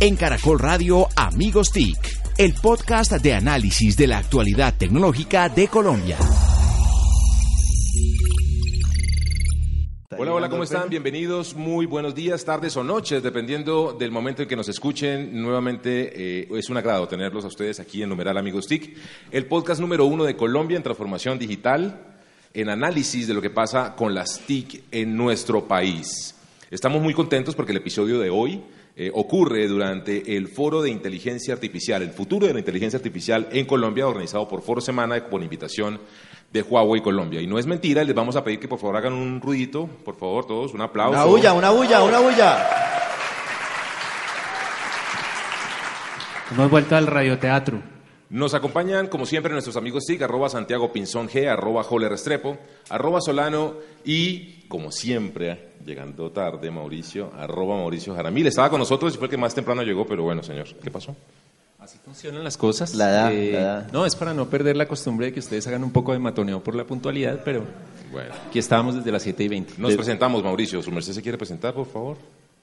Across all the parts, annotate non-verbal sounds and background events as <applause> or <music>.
En Caracol Radio Amigos TIC, el podcast de análisis de la actualidad tecnológica de Colombia. Hola, hola, ¿cómo están? Bienvenidos, muy buenos días, tardes o noches, dependiendo del momento en que nos escuchen. Nuevamente eh, es un agrado tenerlos a ustedes aquí en Numeral Amigos TIC, el podcast número uno de Colombia en transformación digital, en análisis de lo que pasa con las TIC en nuestro país. Estamos muy contentos porque el episodio de hoy eh, ocurre durante el Foro de Inteligencia Artificial, el futuro de la inteligencia artificial en Colombia, organizado por Foro Semana por invitación de Huawei Colombia. Y no es mentira, les vamos a pedir que por favor hagan un ruidito, por favor todos, un aplauso. Una bulla, una bulla, una bulla. Hemos vuelto al radioteatro. Nos acompañan, como siempre, nuestros amigos TIC, arroba Santiago Pinzón G, arroba Joler Restrepo, arroba Solano y, como siempre, llegando tarde, Mauricio, arroba Mauricio Jaramil. Estaba con nosotros y fue el que más temprano llegó, pero bueno, señor, ¿qué pasó? Así funcionan las cosas. La edad, Eh, la edad. No, es para no perder la costumbre de que ustedes hagan un poco de matoneo por la puntualidad, pero Bueno, aquí estábamos desde las 7 y 20. nos presentamos, Mauricio. ¿Su merced se quiere presentar, por favor?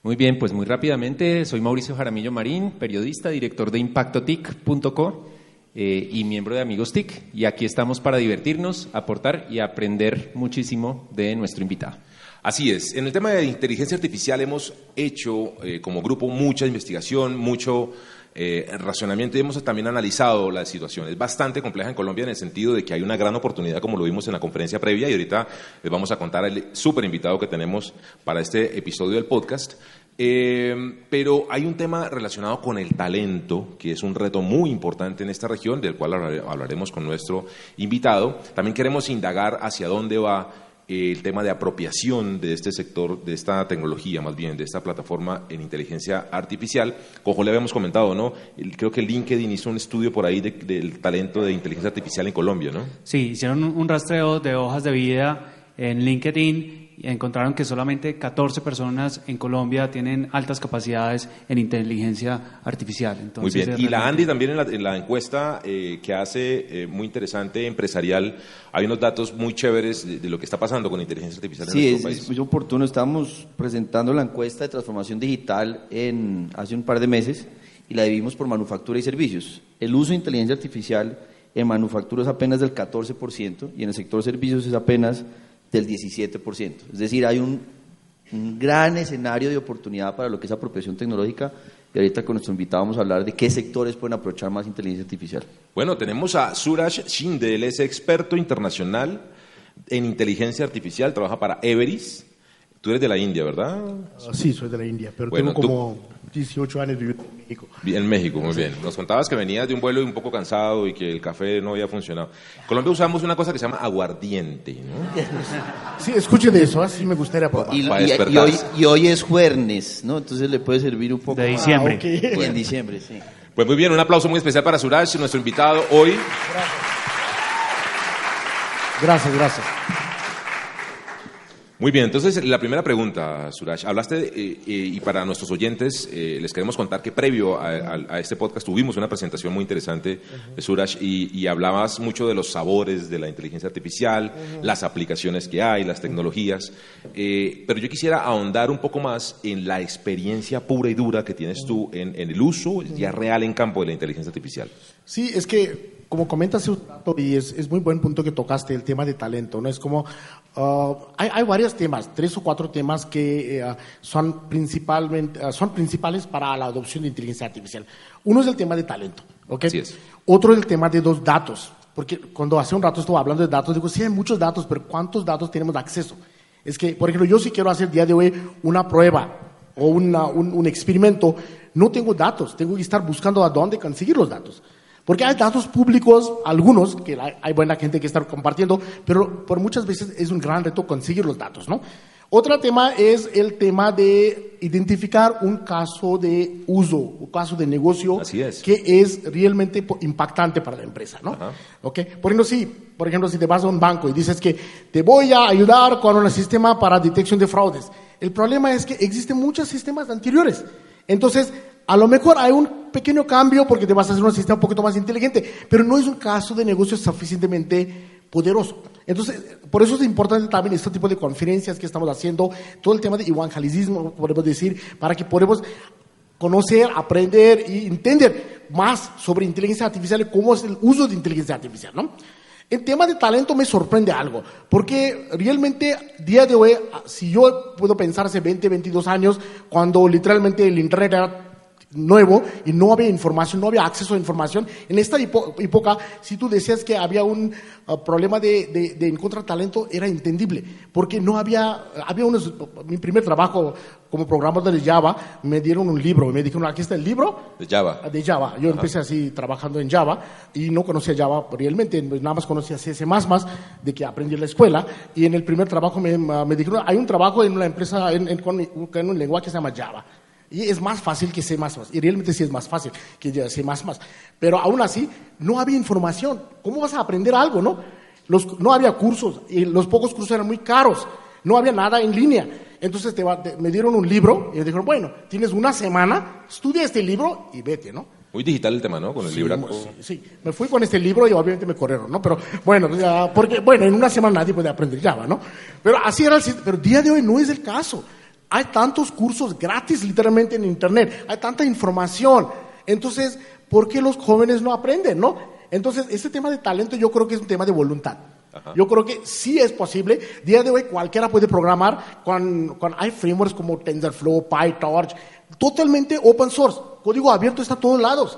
Muy bien, pues muy rápidamente, soy Mauricio Jaramillo Marín, periodista, director de ImpactoTIC.co eh, y miembro de Amigos TIC. Y aquí estamos para divertirnos, aportar y aprender muchísimo de nuestro invitado. Así es. En el tema de inteligencia artificial hemos hecho eh, como grupo mucha investigación, mucho eh, racionamiento y hemos también analizado la situación. Es bastante compleja en Colombia en el sentido de que hay una gran oportunidad, como lo vimos en la conferencia previa, y ahorita les vamos a contar el súper invitado que tenemos para este episodio del podcast. Eh, pero hay un tema relacionado con el talento, que es un reto muy importante en esta región, del cual hablar- hablaremos con nuestro invitado. También queremos indagar hacia dónde va eh, el tema de apropiación de este sector, de esta tecnología, más bien, de esta plataforma en inteligencia artificial. Como le habíamos comentado, ¿no? Creo que LinkedIn hizo un estudio por ahí de- del talento de inteligencia artificial en Colombia, ¿no? Sí, hicieron un rastreo de hojas de vida en LinkedIn encontraron que solamente 14 personas en Colombia tienen altas capacidades en inteligencia artificial. Muy Entonces, bien. es Y la Andy también en la, en la encuesta eh, que hace, eh, muy interesante, empresarial, hay unos datos muy chéveres de, de lo que está pasando con inteligencia artificial en Sí, nuestro es, país. es muy oportuno. Estamos presentando la encuesta de transformación digital en, hace un par de meses y la dividimos por manufactura y servicios. El uso de inteligencia artificial en manufactura es apenas del 14% y en el sector servicios es apenas del 17%. Es decir, hay un, gran escenario de oportunidad para lo que es apropiación tecnológica y ahorita con nuestro invitado vamos a hablar de qué sectores pueden aprovechar más inteligencia artificial. Bueno, tenemos a Suraj Shinde, él es experto internacional en inteligencia artificial, trabaja para Everis. Tú eres de la India, ¿verdad? Ah, Sí, soy de la India, pero Bueno, tengo tú- como 18 años viviendo en México. En México, muy bien. Nos contabas que venías de un vuelo un poco cansado y que el café no había funcionado. En Colombia usamos una cosa que se llama aguardiente, ¿no? Sí, escuche de eso, así me gustaría probar. Y, y- y hoy, y hoy es jueves, ¿no? Entonces le puede servir un poco De diciembre. Ah, ok. Y en diciembre, sí. Pues muy bien, un aplauso muy especial para Suraj, nuestro invitado hoy. Gracias, gracias. Muy bien, entonces la primera pregunta, Suraj. Hablaste, de, eh, eh, y para nuestros oyentes, eh, les queremos contar que previo a, a- a este podcast tuvimos una presentación muy interesante de Suraj y, y hablabas mucho de los sabores de la inteligencia artificial, las aplicaciones que hay, las tecnologías. Eh, pero yo quisiera ahondar un poco más en la experiencia pura y dura que tienes tú en, en el uso ya real en campo de la inteligencia artificial. Sí, es que, como comentas, y es, es muy buen punto que tocaste, el tema de talento, ¿no? Es como, ah, hay, hay varios temas, tres o cuatro temas que eh, son, principalmente, ah, son principales para la adopción de inteligencia artificial. Uno es el tema de talento, ¿ok? Así es. Otro es el tema de los datos, porque cuando hace un rato estuve hablando de datos, digo, sí hay muchos datos, pero ¿cuántos datos tenemos acceso? Es que, por ejemplo, yo si quiero hacer el día de hoy una prueba o una- un, un experimento, no tengo datos, tengo que estar buscando a dónde conseguir los datos. Porque hay datos públicos, algunos, que hay buena gente que está compartiendo, pero por muchas veces es un gran reto conseguir los datos, ¿no? Otro tema es el tema de identificar un caso de uso, un caso de negocio Así es. que es realmente impactante para la empresa, ¿no? Ajá. ¿Ok? Por ejemplo, si, por ejemplo, si te vas a un banco y dices que te voy a ayudar con un sistema para detección de fraudes, el problema es que existen muchos sistemas anteriores. Entonces, a lo mejor hay un pequeño cambio porque te vas a hacer un sistema un poquito más inteligente, pero no es un caso de negocio suficientemente poderoso. Entonces, por eso es importante también este tipo de conferencias que estamos haciendo, todo el tema de evangelismo, podemos decir, para que podamos conocer, aprender y entender más sobre inteligencia artificial y cómo es el uso de inteligencia artificial, ¿no? En tema de talento me sorprende algo, porque realmente día de hoy, si yo puedo pensar hace 20, 22 años, cuando literalmente el Internet era nuevo y no había información, no había acceso a información. En esta época, si tú decías que había un uh, problema de, de, encontrar talento, era entendible, porque no había, había unos, mi primer trabajo como programador de Java, me dieron un libro y me dijeron, aquí está el libro. De Java. De Java. Yo empecé así trabajando en Java y no conocía Java realmente, nada más conocía CS++, de que aprendí en la escuela y en el primer trabajo me, me dijeron, hay un trabajo en una empresa en, en, en un lenguaje que se llama Java. Y es más fácil que C++. Y realmente sí es más fácil que C++. Pero aún así, no había información. ¿Cómo vas a aprender algo, no? Los, no había cursos. Y los pocos cursos eran muy caros. No había nada en línea. Entonces me dieron un libro y me dijeron, bueno, tienes una semana, estudia este libro y vete, ¿no? Muy digital el tema, ¿no? Con el libro. Sí, sí, me fui con este libro y obviamente me corrieron, ¿no? Pero bueno, porque bueno, en una semana nadie puede aprender Java, ¿no? Pero así era el pero día de hoy no es el caso. Hay tantos cursos gratis literalmente en Internet, hay tanta información. Entonces, ¿por qué los jóvenes no aprenden, no? Entonces, este tema de talento yo creo que es un tema de voluntad. Yo creo que sí es posible. Día de hoy cualquiera puede programar con, con hay frameworks como TensorFlow, PyTorch, totalmente open source. Código abierto está a todos lados.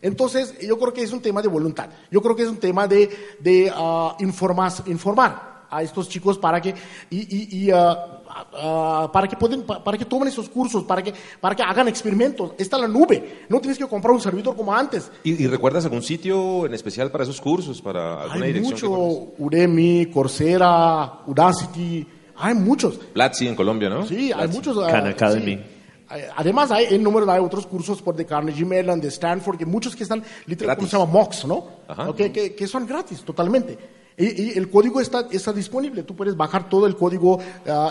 Entonces, yo creo que es un tema de voluntad. Yo creo que es un tema de, de uh, informar a estos chicos para que, y, y, uh, uh, para, que pueden, para que tomen esos cursos, para que, para que hagan experimentos. Está la nube, no tienes que comprar un servidor como antes. ¿Y, recuerdas algún sitio en especial para esos cursos, para alguna hay dirección? mucho, Udemy, Coursera, Udacity, hay muchos. Platzi en Colombia, ¿no? Sí, hay muchos. Uh, Khan Academy. Además, hay en número hay otros cursos por de Carnegie Mellon, de Stanford, que muchos que están literalmente se llama MOOCs, ¿no? Okay, que, que, son gratis, totalmente. Y, el código está, está, disponible. Tú puedes bajar todo el código, uh,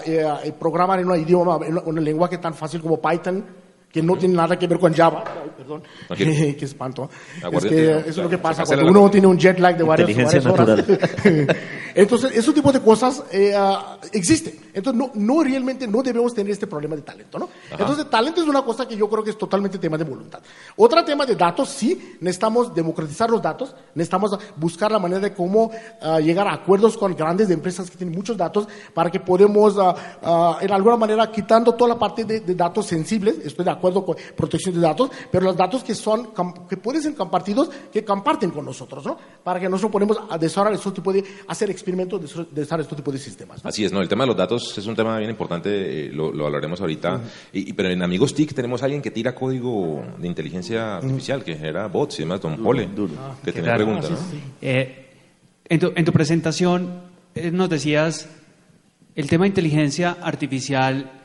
eh, programar en un idioma, en un lenguaje tan fácil como Python que no tiene nada que ver con Java. perdón, <laughs> qué espanto. Es que eso es lo que pasa cuando uno tiene un jet lag de varias, horas. <laughs> Entonces, ese tipo de cosas eh, ah, existen. Entonces, no, no realmente no debemos tener este problema de talento, ¿no? Entonces, talento es una cosa que yo creo que es totalmente tema de voluntad. Otro tema de datos, sí, necesitamos democratizar los datos, necesitamos buscar la manera de cómo ah, llegar a acuerdos con grandes empresas que tienen muchos datos para que podamos, uh, en alguna manera, quitando toda la parte de, de datos sensibles, estoy de acuerdo con protección de datos, pero los datos que son, que pueden ser compartidos, que comparten con nosotros, ¿no? Para que nosotros podemos desarrollar este tipo de, hacer experimentos de desarrollar este tipo de sistemas. Así es, ¿no? El tema de los datos es un tema bien importante, eh, lo, hablaremos ahorita. y, pero en Amigos TIC tenemos a alguien que tira código de inteligencia artificial, que genera bots y demás, Don Pole, que tiene preguntas, eh, en, tu, en, tu, presentación eh, nos decías, el tema de inteligencia artificial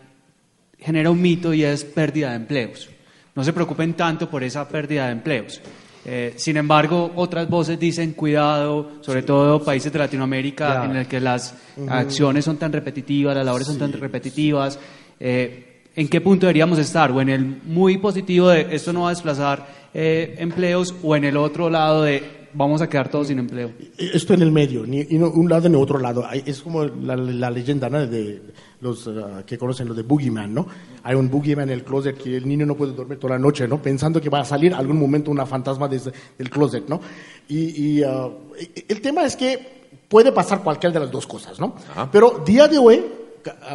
genera un mito y es pérdida de empleos. No se preocupen tanto por esa pérdida de empleos. Eh, sin embargo, otras voces dicen cuidado, sobre todo países de Latinoamérica en el que las acciones son tan repetitivas, las labores son tan repetitivas. Eh, ¿En qué punto deberíamos estar? ¿O en el muy positivo de esto no va a desplazar eh, empleos o en el otro lado de vamos a quedar todos sin empleo? Esto en el medio, ni, un lado ni otro lado. Es como la, leyenda de los ah, que conocen lo de Boogeyman, ¿no? Hay un Boogeyman en el closet que el niño no puede dormir toda la noche, ¿no? Pensando que va a salir algún momento una fantasma desde el closet, ¿no? Y, ah, el tema es que puede pasar cualquiera de las dos cosas, ¿no? Pero día de hoy,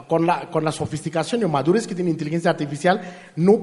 con la, con la sofisticación y madurez que tiene inteligencia artificial, no,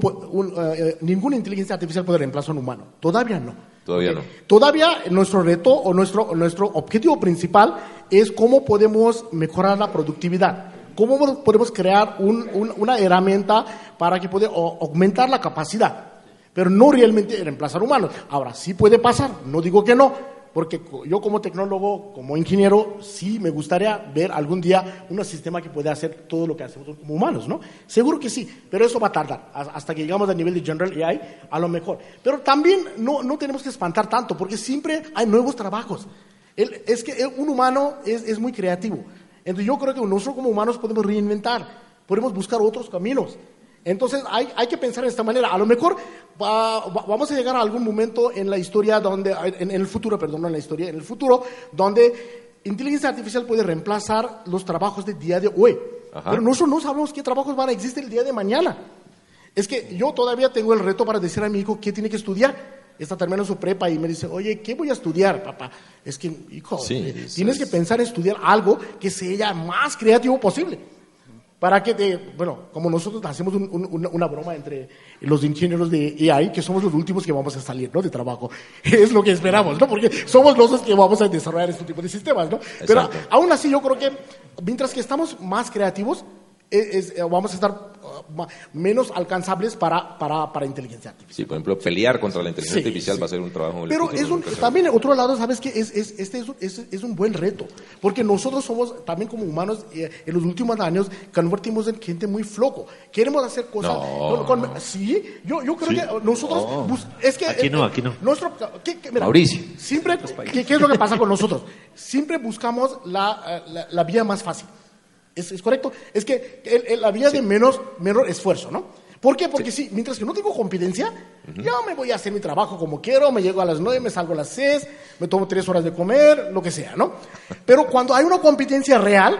eh, ninguna inteligencia artificial puede reemplazar a un humano. Todavía no. Todavía no. Todavía nuestro reto o nuestro, nuestro objetivo principal es cómo podemos mejorar la productividad. ¿Cómo podemos crear una herramienta para que pueda aumentar la capacidad? Pero no realmente reemplazar humanos. Ahora, sí puede pasar, no digo que no, porque yo como tecnólogo, como ingeniero, sí me gustaría ver algún día un sistema que pueda hacer todo lo que hacemos como humanos, ¿no? Seguro que sí, pero eso va a tardar hasta que llegamos al nivel de General AI, a lo mejor. Pero también no, no tenemos que espantar tanto, porque siempre hay nuevos trabajos. es que un humano es, es muy creativo. Entonces yo creo que nosotros como humanos podemos reinventar, podemos buscar otros caminos. Entonces hay, hay que pensar de esta manera. A lo mejor vamos a llegar a algún momento en la historia donde, en, el futuro, perdón, no en la historia, en el futuro, donde inteligencia artificial puede reemplazar los trabajos del día de hoy. Pero nosotros no sabemos qué trabajos van a existir el día de mañana. Es que yo todavía tengo el reto para decir a mi hijo qué tiene que estudiar. Está terminando su prepa y me dice, oye, ¿qué voy a estudiar, papá? Es que, hijo, Sí, eh, tienes es. que pensar en estudiar algo que sea más creativo posible. Para que te, bueno, como nosotros hacemos un- un- una, broma entre los ingenieros de AI, que somos los últimos que vamos a salir, ¿no? De trabajo. <laughs> Es lo que esperamos, ¿no? Porque somos los que vamos a desarrollar este tipo de sistemas, ¿no? Pero Exacto. aún así yo creo que mientras que estamos más creativos, es- es, eh, vamos a estar uh, menos alcanzables para, para, para inteligencia artificial. Sí, por ejemplo, pelear contra la inteligencia Sí, artificial sí. va a ser un trabajo Pero es un, también, otro lado, ¿sabes qué? Es, es- este es un, es, es un buen reto, porque nosotros somos, también como humanos, eh, en los últimos años, convertimos en gente muy flojo. Queremos hacer cosas... No. con- con- sí, yo, yo creo que nosotros... bus- es que, Aquí no, eh, aquí no. Nuestro, ¿qué- qué- mira, Mauricio. Siempre, ¿qué, qué es lo que pasa con nosotros? Siempre buscamos la, eh, la, la vía más fácil. ¿Es, es correcto? Es que el- el- la vía de menos, menor esfuerzo, ¿no? ¿Por qué? Porque sí. mientras que no tengo competencia, yo me voy a hacer mi trabajo como quiero, me llego a las nueve, me salgo a las seis, me tomo tres horas de comer, lo que sea, ¿no? Pero cuando hay una competencia real,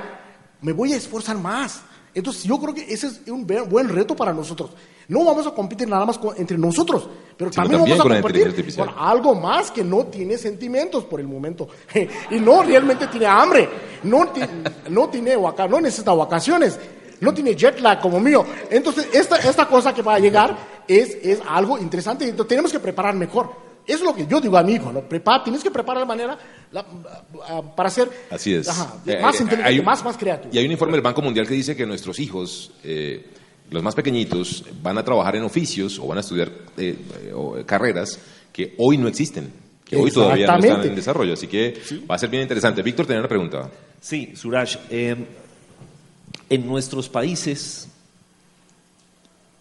me voy a esforzar más. Entonces yo creo que ese es un buen reto para nosotros. No vamos a competir nada más con- entre nosotros, pero también, también vamos a competir con algo más que no tiene sentimientos por el momento <laughs> y no realmente tiene hambre, no, ti- no tiene no necesita vacaciones, no tiene jet lag como mío. Entonces, esta, esta cosa que va a llegar es, es algo interesante y tenemos que preparar mejor. Eso es lo que yo digo a mi hijo, ¿no? Prepara, tienes que preparar de manera la- ah, para ser Así es. ajá, Eh, más eh, inteligente, hay- más, más creativo. Y hay un informe del Banco Mundial que dice que nuestros hijos, eh, los más pequeñitos, van a trabajar en oficios o van a estudiar eh, o, carreras que hoy no existen, que hoy todavía no están en desarrollo. Así que va a ser bien interesante. Víctor tenía una pregunta. Sí, Suraj, eh, en nuestros países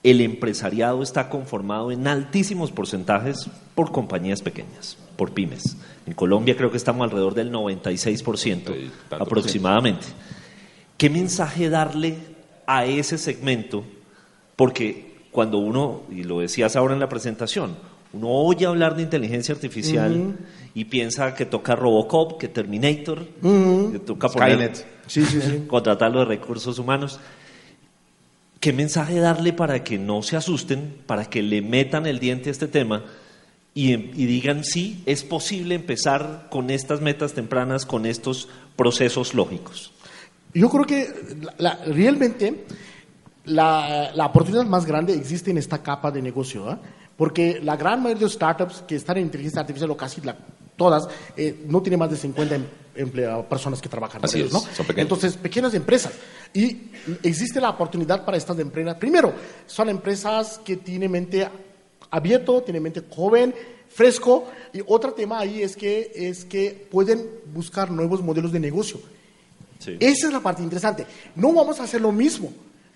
el empresariado está conformado en altísimos porcentajes por compañías pequeñas, por pymes. En Colombia creo que estamos alrededor del 96% Sí, aproximadamente. ¿Qué mensaje darle a ese segmento? Porque cuando uno, y lo decías ahora en la presentación, uno oye hablar de inteligencia artificial y piensa que toca Robocop, que Terminator, que toca poner-. Sí, sí, sí. <laughs> contratar los recursos humanos. ¿Qué mensaje darle para que no se asusten, para que le metan el diente a este tema y, y digan, sí, es posible empezar con estas metas tempranas, con estos procesos lógicos? Yo creo que la- la- realmente la, la oportunidad más grande existe en esta capa de negocio, ¿ah? porque la gran mayoría de startups que están en inteligencia artificial, o casi la- todas, eh, no tiene más de 50 em- personas que trabajan Así ellos, es, ¿no? son pequeñas. Entonces, pequeñas empresas. Y existe la oportunidad para estas empresas. Primero, son empresas que tienen mente abierto, tienen mente joven, fresco. Y otro tema ahí es que, es que pueden buscar nuevos modelos de negocio. Esa es la parte interesante. No vamos a hacer lo mismo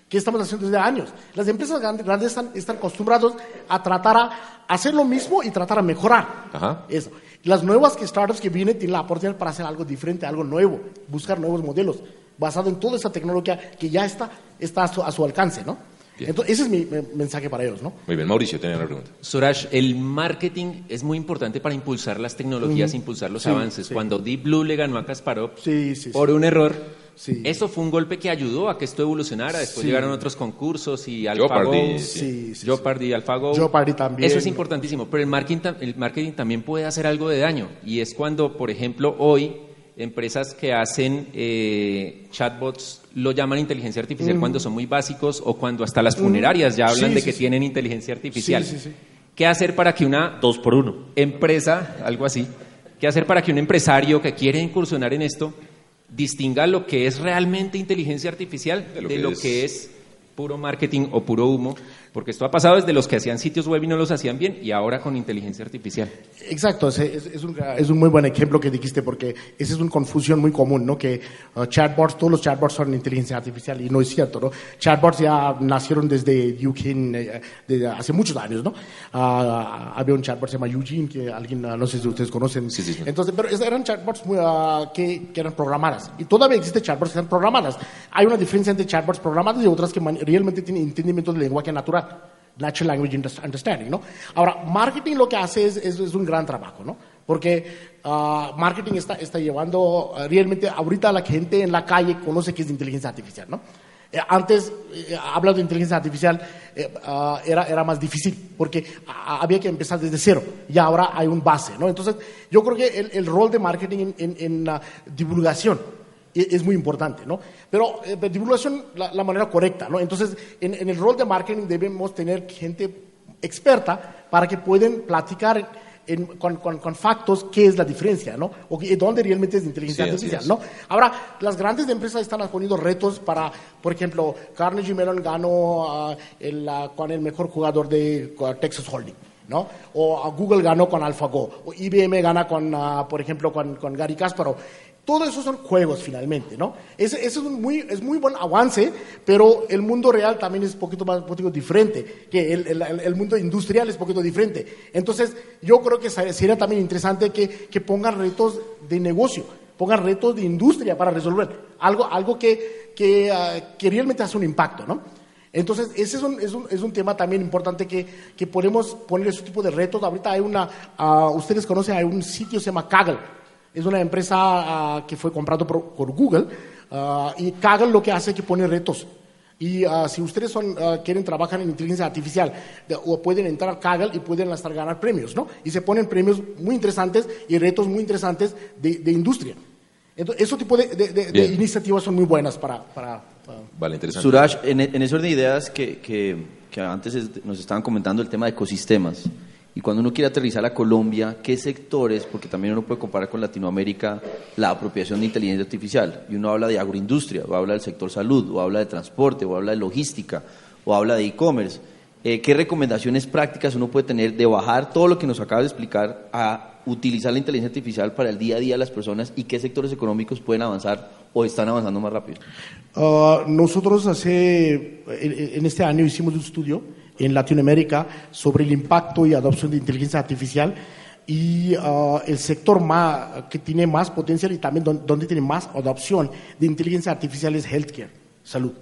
que estamos haciendo desde años. Las empresas grandes, grandes están, están acostumbrados a tratar a hacer lo mismo y tratar a mejorar. Ajá. Eso. Las nuevas que startups que vienen tienen la oportunidad para hacer algo diferente, algo nuevo, buscar nuevos modelos, basado en toda esa tecnología que ya está, está a, su, a su alcance, ¿no? Bien. Entonces, ese es mi, mensaje para ellos, ¿no? Muy bien, Mauricio tenía una pregunta. Suraj, el marketing es muy importante para impulsar las tecnologías, impulsar los Sí, avances. sí. Cuando Deep Blue le ganó a Kasparov Sí, sí, por sí. un error, Sí. eso fue un golpe que ayudó a que esto evolucionara. Después Sí. llegaron otros concursos y AlphaGo, Jeopardy, sí. Sí, sí, Jeopardy, AlphaGo. Jeopardy también. Eso es importantísimo, pero el marketing, el marketing también puede hacer algo de daño y es cuando, por ejemplo, hoy empresas que hacen eh, chatbots lo llaman inteligencia artificial cuando son muy básicos o cuando hasta las funerarias ya hablan Sí, de sí, que sí. tienen inteligencia artificial. Sí, sí, sí. ¿Qué hacer para que una Dos por uno. empresa, algo así, qué hacer para que un empresario que quiere incursionar en esto distinga lo que es realmente inteligencia artificial de lo, que, es... puro marketing o puro humo? Porque esto ha pasado desde los que hacían sitios web y no los hacían bien y ahora con inteligencia artificial. Exacto, es, es un, es un muy buen ejemplo que dijiste porque esa es una confusión muy común, ¿no? Que uh, chatbots, todos los chatbots son inteligencia artificial y no es cierto, ¿no? Chatbots ya nacieron desde Eugene, eh, desde hace muchos años, ¿no? Ah, había un chatbot que se llama Eugene, que alguien, ah, no sé si ustedes conocen. Sí, sí, sí. Entonces, pero eran chatbots muy, ah, que, que eran programadas y todavía existen chatbots que están programadas. Hay una diferencia entre chatbots programadas y otras que realmente tienen entendimiento del lenguaje natural. Natural Language Underst- Understanding, ¿no? Ahora, marketing lo que hace es, un gran trabajo, ¿no? Porque ah, marketing está, está llevando, ah, realmente ahorita la gente en la calle conoce que es inteligencia artificial, ¿no? Eh, antes, eh, hablando de inteligencia artificial, eh, ah, era, era más difícil porque había que empezar desde cero y ahora hay un base, ¿no? Entonces, yo creo que el, rol de marketing en, en- divulgación es muy importante, ¿no? Pero eh, divulgación la, la manera correcta, ¿no? Entonces, en, en el rol de marketing debemos tener gente experta para que puedan platicar en- con, con- con factos qué es la diferencia, ¿no? O dónde realmente es inteligencia Sí, artificial. ¿no? Ahora, las grandes empresas están poniendo retos para, por ejemplo, Carnegie Mellon ganó el, con el mejor jugador de Texas Holding, ¿no? O Google ganó con AlphaGo, o IBM gana con, ah, por ejemplo, con, con Gary Kasparov. Todo eso son juegos finalmente, ¿no? Ese, ese es un muy, es muy buen avance, pero el mundo real también es un poquito más un poquito diferente, que el, el- el mundo industrial es un poquito diferente. Entonces, yo creo que sería también interesante que, que pongan retos de negocio, pongan retos de industria para resolver algo, algo que, que, ah, que realmente hace un impacto, ¿no? Entonces, ese es un, es un, es un tema también importante que, que podemos poner ese tipo de retos. Ahorita hay una, ah, ustedes conocen, hay un sitio que se llama Kaggle. Es una empresa ah, que fue comprado por, por Google. ah, y Kaggle lo que hace es que pone retos. Y ah, si ustedes son, quieren trabajar en inteligencia artificial, de- o pueden entrar a Kaggle y pueden hasta ganar premios, ¿no? Y se ponen premios muy interesantes y retos muy interesantes de, de industria. Entonces, ese tipo de, de- de- de Bien. iniciativas son muy buenas para... para- para- Vale, interesante. Suraj, en, en ese orden de ideas que, que, que antes es- nos estaban comentando el tema de ecosistemas, y cuando uno quiere aterrizar a Colombia, ¿qué sectores? Porque también uno puede comparar con Latinoamérica la apropiación de inteligencia artificial, y uno habla de agroindustria, o habla del sector salud, o habla de transporte, o habla de logística, o habla de e-commerce. Eh, ¿Qué recomendaciones prácticas uno puede tener de bajar todo lo que nos acaba de explicar a utilizar la inteligencia artificial para el día a día de las personas y qué sectores económicos pueden avanzar o están avanzando más rápido? Ah, nosotros hace, en, en este año hicimos un estudio en Latinoamérica sobre el impacto y adopción de inteligencia artificial y ah, el sector más, que tiene más potencial y también don- donde tiene más adopción de inteligencia artificial es healthcare, salud.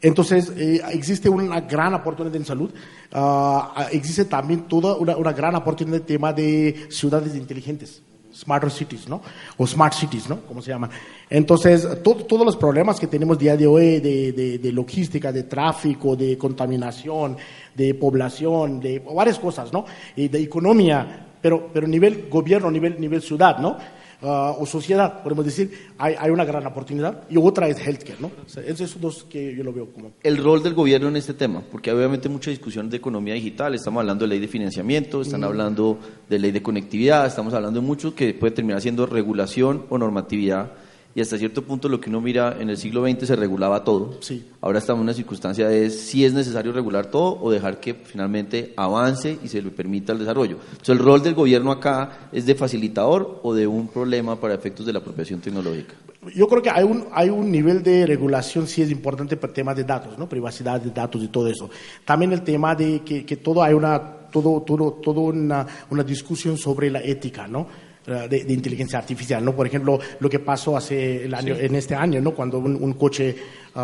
Entonces, eh, existe una gran oportunidad en salud, ah, existe también toda una, una gran oportunidad en el tema de ciudades inteligentes. Smarter Cities, ¿no? O Smart Cities, ¿no? Como se llaman. Entonces, to- todos los problemas que tenemos día de hoy de, de- de logística, de tráfico, de contaminación, de población, de varias cosas, ¿no? Y de economía, pero, pero nivel gobierno, nivel, nivel ciudad, ¿no? Ah, o sociedad, podemos decir, hay, hay una gran oportunidad. Y otra es healthcare, ¿no? O sea, esos dos que yo lo veo como... el rol del gobierno en este tema, porque hay obviamente mucha discusión de economía digital, estamos hablando de ley de financiamiento, están hablando de ley de conectividad, estamos hablando de mucho que puede terminar siendo regulación o normatividad, y hasta cierto punto lo que uno mira en el siglo XX se regulaba todo. Sí. Ahora estamos en una circunstancia de si es necesario regular todo o dejar que finalmente avance y se le permita el desarrollo. Entonces, el rol del gobierno acá es de facilitador o de un problema para efectos de la apropiación tecnológica. Yo creo que hay un, hay un nivel de regulación, sí es importante para temas de datos, ¿no? Privacidad de datos y todo eso. También el tema de que, que todo hay una, todo, todo, todo una, una discusión sobre la ética, ¿no? Eh, De, de inteligencia artificial, ¿no? Por ejemplo, lo que pasó hace el año, en este año, ¿no? Cuando un, un coche de-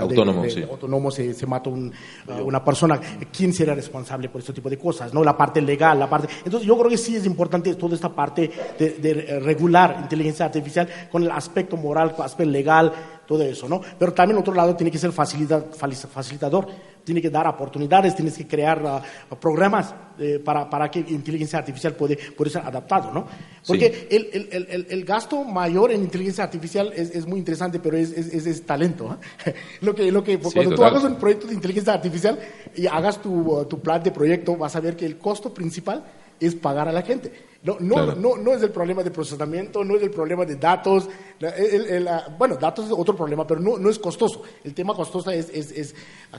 Autónomo, de- sí. autónomo se, se mata un- ah, una persona, ¿quién será responsable por este tipo de cosas? ¿no? La parte legal, la parte... Entonces yo creo que sí es importante toda esta parte de, de, regular inteligencia artificial con el aspecto moral, con el aspecto legal, todo eso, ¿no? Pero también, otro lado, tiene que ser facilita- facilitador, tiene que dar oportunidades, tienes que crear ah, programas eh, para, para que inteligencia artificial puede, puede ser adaptado, ¿no? Porque el, el, el, el- el gasto mayor en inteligencia artificial es, es muy interesante, pero es, es, es- talento. ¿eh? <laughs> lo que, lo que, Sí, cuando tú hagas un proyecto de inteligencia artificial y hagas tu, uh, tu plan de proyecto, vas a ver que el costo principal es pagar a la gente. No, no, Claro. no, no es el problema de procesamiento, no es el problema de datos. la- el- el- la- bueno, datos es otro problema, pero no, no es costoso. El tema costoso es, es, es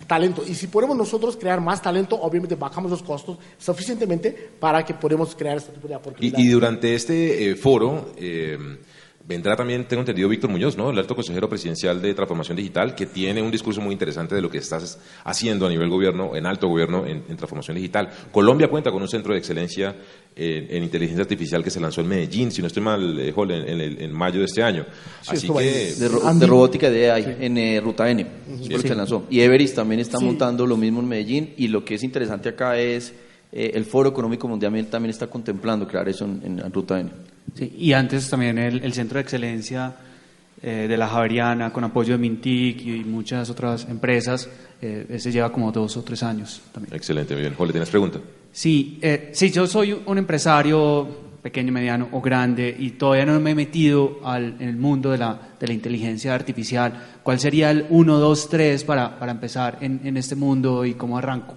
talento. Y si podemos nosotros crear más talento, obviamente bajamos los costos suficientemente para que podamos crear este tipo de Y, oportunidades. y durante este eh, foro eh, vendrá también, tengo entendido, Víctor Muñoz, ¿no? el alto consejero presidencial de Transformación Digital, que tiene un discurso muy interesante de lo que estás haciendo a nivel gobierno, en alto gobierno, en, en transformación digital. Colombia cuenta con un centro de excelencia en, en inteligencia artificial que se lanzó en Medellín, si no estoy mal, eh, Jol, en, en el- en mayo de este año. Sí, Así que... de, ro- Andy- de robótica de AI en eh, Ruta N, que se lanzó. Y Everest también está Sí. montando lo mismo en Medellín y lo que es interesante acá es eh, el Foro Económico Mundial también está contemplando crear eso en, en Ruta N. Sí, y antes también el, el Centro de Excelencia eh, de la Javeriana, con apoyo de Mintic y muchas otras empresas. Eh, ese lleva como dos o tres años también. Excelente, muy bien. Jorge, ¿tienes pregunta? Sí, eh, sí, yo soy un empresario pequeño, mediano o grande y todavía no me he metido al, en el mundo de la, de la inteligencia artificial. ¿Cuál sería el 1, 2, 3 para, para empezar en, en este mundo y cómo arranco?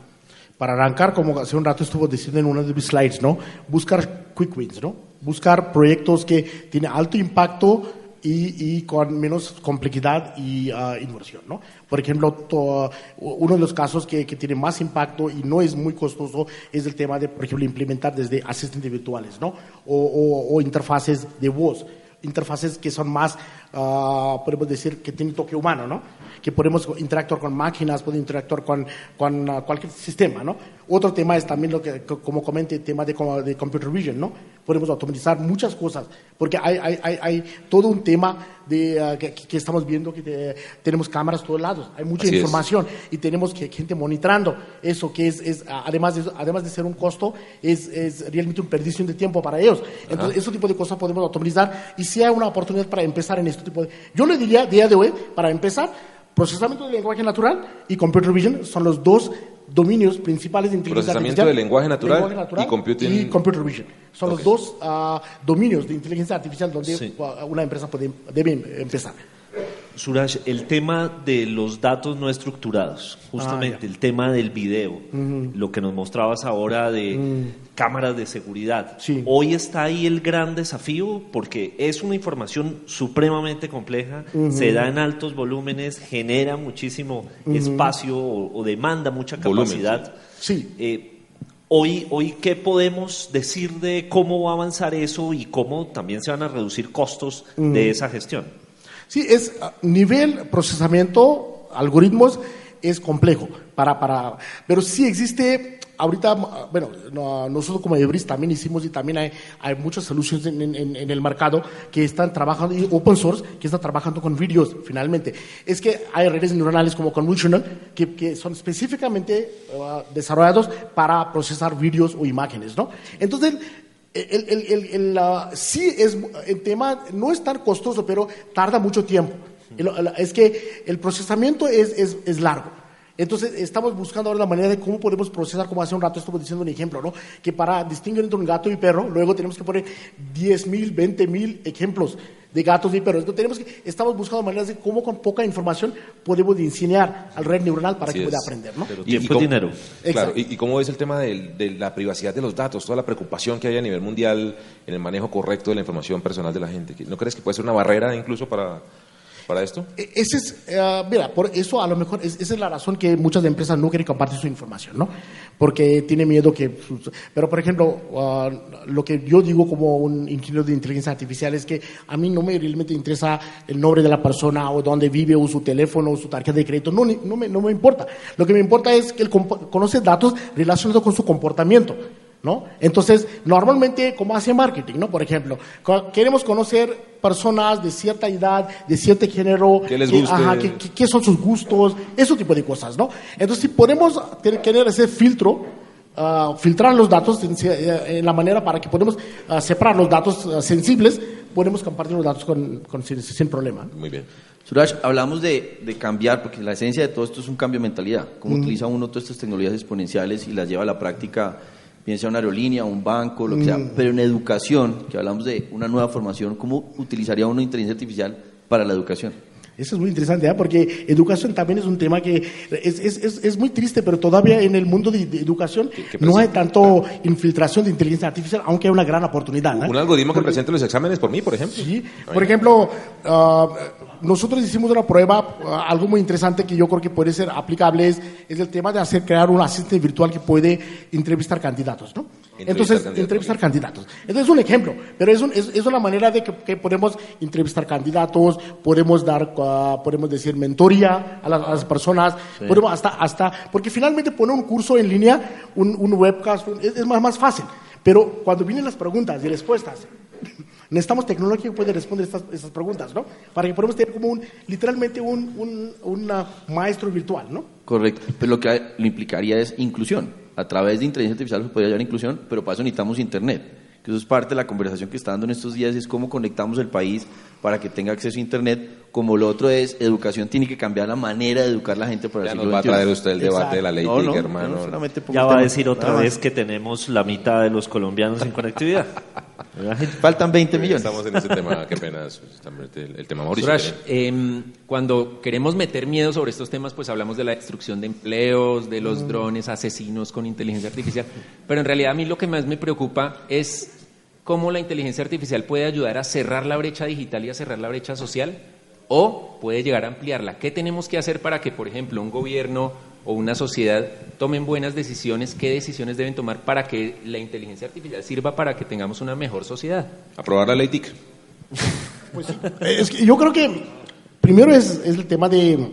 Para arrancar, como hace un rato estuvo diciendo en uno de mis slides, ¿no? Buscar quick wins, ¿no? Buscar proyectos que tienen alto impacto y, con menos complejidad y uh, inversión, ¿no? Por ejemplo, to, uno de los casos que, que, tiene más impacto y no es muy costoso es el tema de, por ejemplo, implementar desde asistentes virtuales, ¿no? O interfaces de voz, interfaces que son más, uh, podemos decir, que tienen toque humano, ¿no? Que podemos interactuar con máquinas, podemos interactuar con, con uh, cualquier sistema, ¿no? Otro tema es también lo que, como comenté, el tema de, de computer vision, ¿no? Podemos automatizar muchas cosas, porque hay, hay, hay, hay todo un tema de, uh, que, que, estamos viendo que te, tenemos cámaras a todos lados, hay mucha Así información es. y tenemos que, gente monitorando eso, que es, es además, de, además de ser un costo, es, es realmente un perdición de tiempo para ellos. Entonces, ese tipo de cosas podemos automatizar y si hay una oportunidad para empezar en este tipo de... Yo le diría, día de hoy, para empezar, procesamiento de lenguaje natural y computer vision son los dos dominios principales de inteligencia procesamiento artificial. de lenguaje natural, lenguaje natural y, computing... y, computer vision. Son okay. los dos uh, dominios de inteligencia artificial donde sí. una empresa puede, debe empezar. Suraj, el tema de los datos no estructurados, justamente ah, el tema del video, uh -huh. lo que nos mostrabas ahora de uh cámaras de seguridad. Sí. Hoy está ahí el gran desafío porque es una información supremamente compleja, se da en altos volúmenes, genera muchísimo espacio o, o demanda mucha Volumen, capacidad. Sí. Eh, Hoy, hoy, ¿qué podemos decir de cómo va a avanzar eso y cómo también se van a reducir costos de esa gestión? Sí, es ah, nivel procesamiento, algoritmos, es complejo. Para, para, pero sí existe, ahorita, ah, bueno, no- nosotros como Ebris también hicimos y también hay, hay muchas soluciones en, en- el mercado que están trabajando, y open source, que están trabajando con vídeos, finalmente. Es que hay redes neuronales como Convolutional que, que son específicamente ah, desarrollados para procesar vídeos o imágenes, ¿no? Entonces, el, el, el, ah, sí es el tema no es tan costoso, pero tarda mucho tiempo. Es que el procesamiento es, es, es largo. Entonces, estamos buscando ahora la manera de cómo podemos procesar, como hace un rato estuve diciendo un ejemplo, ¿no? Que para distinguir entre un gato y perro, luego tenemos que poner 10 mil, 20 mil ejemplos de gatos y perros. Entonces, tenemos que, estamos buscando maneras de cómo con poca información podemos enseñar al red neuronal para Así que pueda es. aprender, ¿no? Pero Y- tiempo y cómo- y dinero. Claro, y, y cómo es el tema de la privacidad de los datos, toda la preocupación que hay a nivel mundial en el manejo correcto de la información personal de la gente. ¿No crees que puede ser una barrera incluso para, para esto? E- Ese es, eh, mira, por eso a lo mejor es- esa es la razón que muchas empresas no quieren compartir su información, ¿no? Porque tiene miedo que, pero por ejemplo, ah, lo que yo digo como un ingeniero de inteligencia artificial es que a mí no me realmente interesa el nombre de la persona o dónde vive o su teléfono o su tarjeta de crédito, no, no, me, no me importa. Lo que me importa es que él conoce datos relacionados con su comportamiento. ¿No? Entonces, normalmente, como hace marketing, ¿no? Por ejemplo, queremos conocer personas de cierta edad, de cierto género, Que les que- ajá, que- que- qué son sus gustos, ese tipo de cosas, ¿no? Entonces, si podemos tener, ese filtro, ah, filtrar los datos en, eh, en la manera para que podamos ah, separar los datos ah, sensibles, podemos compartir los datos con, con- sin, sin problema. Muy bien. Suraj, hablamos de, de cambiar, porque la esencia de todo esto es un cambio de mentalidad. Cómo utiliza uno todas estas tecnologías exponenciales y las lleva a la práctica, bien sea una aerolínea, un banco, lo que sea. Pero en educación, que hablamos de una nueva formación, ¿cómo utilizaría uno inteligencia artificial para la educación? Eso es muy interesante, ¿eh? porque educación también es un tema que es, es, es, es muy triste, pero todavía en el mundo de, de educación no hay tanto infiltración de inteligencia artificial, aunque hay una gran oportunidad. ¿eh? Un algoritmo que presente los exámenes por mí, por ejemplo. Sí, por ejemplo, ah, nosotros hicimos una prueba, algo muy interesante que yo creo que puede ser aplicable es, es el tema de hacer crear un asistente virtual que puede entrevistar candidatos, ¿no? Entrevistar Entonces, entrevistar candidatos. Entonces, es un ejemplo, pero es, un- es, es una manera de que, que podemos entrevistar candidatos, podemos dar, ah, podemos decir, mentoría a las, a las personas, podemos hasta, hasta, porque finalmente poner un curso en línea, un, un webcast, un- es, es más, más fácil. Pero cuando vienen las preguntas y respuestas, necesitamos tecnología que puede responder estas, estas preguntas, ¿no? Para que podamos tener como un, literalmente un, un una maestro virtual, ¿no? Correcto. Pero lo que lo implicaría es inclusión. A través de inteligencia artificial se podría llevar inclusión, pero para eso necesitamos Internet. Que eso es parte de la conversación que está dando en estos días, es cómo conectamos el país para que tenga acceso a Internet, como lo otro es, educación tiene que cambiar la manera de educar a la gente para Ya el nos siglo va a traer usted el debate de la ley No, TIC, no, hermano. no, solamente pongo Ya va a decir otra vez que tenemos la mitad de los colombianos sin conectividad. <laughs> Faltan 20 millones. Estamos en ese tema, qué pena, justamente el, el tema Mauricio. Suraj, em, cuando queremos meter miedo sobre estos temas, pues hablamos de la destrucción de empleos, de los drones asesinos con inteligencia artificial, pero en realidad a mí lo que más me preocupa es cómo la inteligencia artificial puede ayudar a cerrar la brecha digital y a cerrar la brecha social o puede llegar a ampliarla. ¿Qué tenemos que hacer para que, por ejemplo, un gobierno o una sociedad tomen buenas decisiones? ¿Qué decisiones deben tomar para que la inteligencia artificial sirva para que tengamos una mejor sociedad? Aprobar la ley TIC. <laughs> Pues sí. Es que yo creo que primero es, es el tema de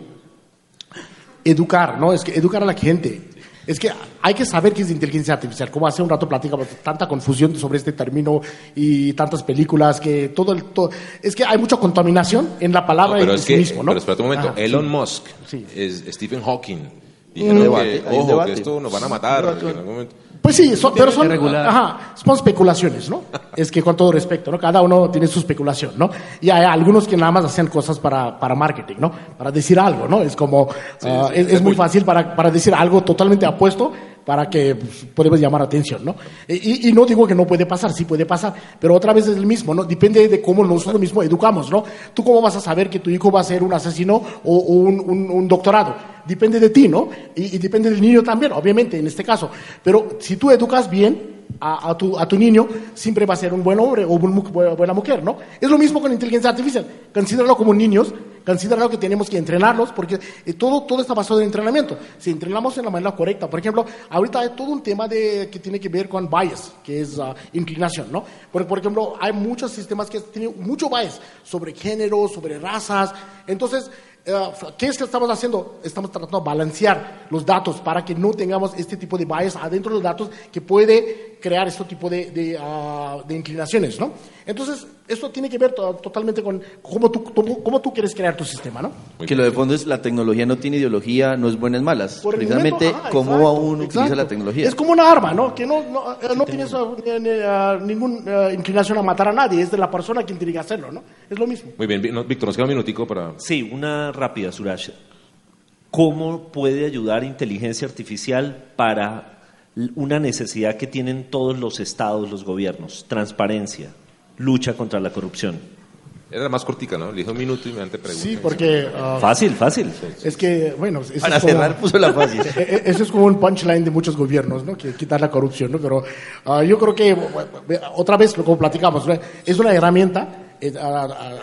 educar, ¿no? Es que educar a la gente. Es que hay que saber qué es inteligencia artificial. Como hace un rato platicamos, tanta confusión sobre este término y tantas películas que todo el... todo- es que hay mucha contaminación en la No, palabra pero en es sí que, mismo, ¿no? pero espérate un momento, Ajá, Elon sí. Musk, Sí. es Stephen Hawking, dijeron debate, que, ojo, que esto nos van a matar en algún momento. Pues sí, son- pero son, regular. ajá, son especulaciones, ¿no? Es que con todo respeto, ¿no? Cada uno tiene su especulación, ¿no? Y hay algunos que nada más hacen cosas para, para marketing, ¿no? Para decir algo, ¿no? Es como, ah, sí, es, es muy- fácil para, para decir algo totalmente apuesto para que pues, podemos llamar atención, ¿no? Y, y no digo que no puede pasar, sí puede pasar, pero otra vez es el mismo, ¿no? Depende de cómo nosotros mismos educamos, ¿no? ¿Tú cómo vas a saber que tu hijo va a ser un asesino o, o un, un- un doctorado? Depende de ti, ¿no? Y, y depende del niño también, obviamente, en este caso. Pero si tú educas bien, a, tu, a tu niño siempre va a ser un buen hombre o una bu- buena mujer, ¿no? Es lo mismo con inteligencia artificial. Considéralo como niños, considéralo que tenemos que entrenarlos porque eh, todo, todo está basado en entrenamiento. Si entrenamos en la manera correcta, por ejemplo, ahorita hay todo un tema de, que tiene que ver con bias, que es ah, inclinación, ¿no? Por, por ejemplo, hay muchos sistemas que tienen mucho bias sobre género, sobre razas. Entonces, ¿Qué es que estamos haciendo? Estamos tratando de balancear los datos para que no tengamos este tipo de bias adentro de los datos que puede crear este tipo de, de, ah, de inclinaciones, ¿no? Entonces, esto tiene que ver to- totalmente con cómo tú, cómo, cómo tú quieres crear tu sistema, ¿no? Muy que lo de fondo es la tecnología no tiene ideología, no es buena, es malas. Por el Precisamente momento, ajá, cómo exacto, uno utiliza exacto. la tecnología. Es como una arma, ¿no? Que no, no, eh, no tienes ninguna inclinación a matar a nadie, es de la persona quien tiene que hacerlo, ¿no? Es lo mismo. Muy bien, Víctor, nos queda un minutico para... Sí, una rápida, Suraj. ¿Cómo puede ayudar inteligencia artificial para una necesidad que tienen todos los estados, los gobiernos? Transparencia, lucha contra la corrupción. Era la más cortica, ¿no? Le dije un minuto y me ante preguntas. Sí, porque ah, Fácil, fácil. es que, bueno, eso Para es como- cerrar puso la fácil. <laughs> E- e- Eso es como un punchline de muchos gobiernos, ¿no? Que quitar la corrupción, ¿no? Pero ah, yo creo que, otra vez, como platicamos, ¿no? es una herramienta. Eh, ah, ah,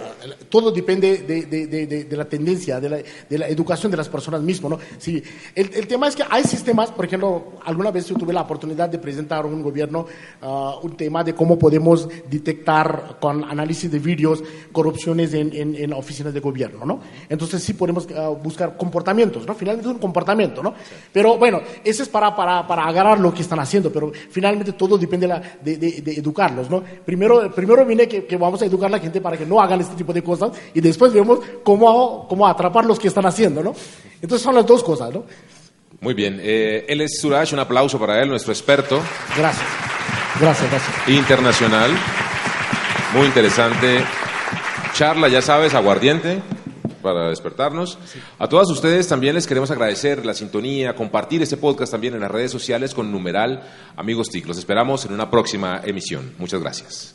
todo depende de, de- de- de- la tendencia, de la, de la educación de las personas mismas, ¿no? Sí, el, el tema es que hay sistemas, por ejemplo, alguna vez yo tuve la oportunidad de presentar a un gobierno ah, un tema de cómo podemos detectar con análisis de vídeos corrupciones en, en, en oficinas de gobierno, ¿no? Entonces sí podemos ah, buscar comportamientos, ¿no? Finalmente es un comportamiento, ¿no? Pero bueno, eso es para, para, para agarrar lo que están haciendo, pero finalmente todo depende de, educarlos, ¿no? Primero, primero viene que, que vamos a educar a la gente para que no hagan este tipo de cosas y después vemos cómo, cómo atrapar los que están haciendo, ¿no? Entonces son las dos cosas, ¿no? Muy bien, eh, él es Suraj, un aplauso para él, nuestro experto Gracias. Gracias, gracias. internacional. Muy interesante. Charla, ya sabes, aguardiente para despertarnos. A todas ustedes también les queremos agradecer la sintonía, compartir este podcast también en las redes sociales con numeral Amigos TIC. Los esperamos en una próxima emisión. Muchas gracias.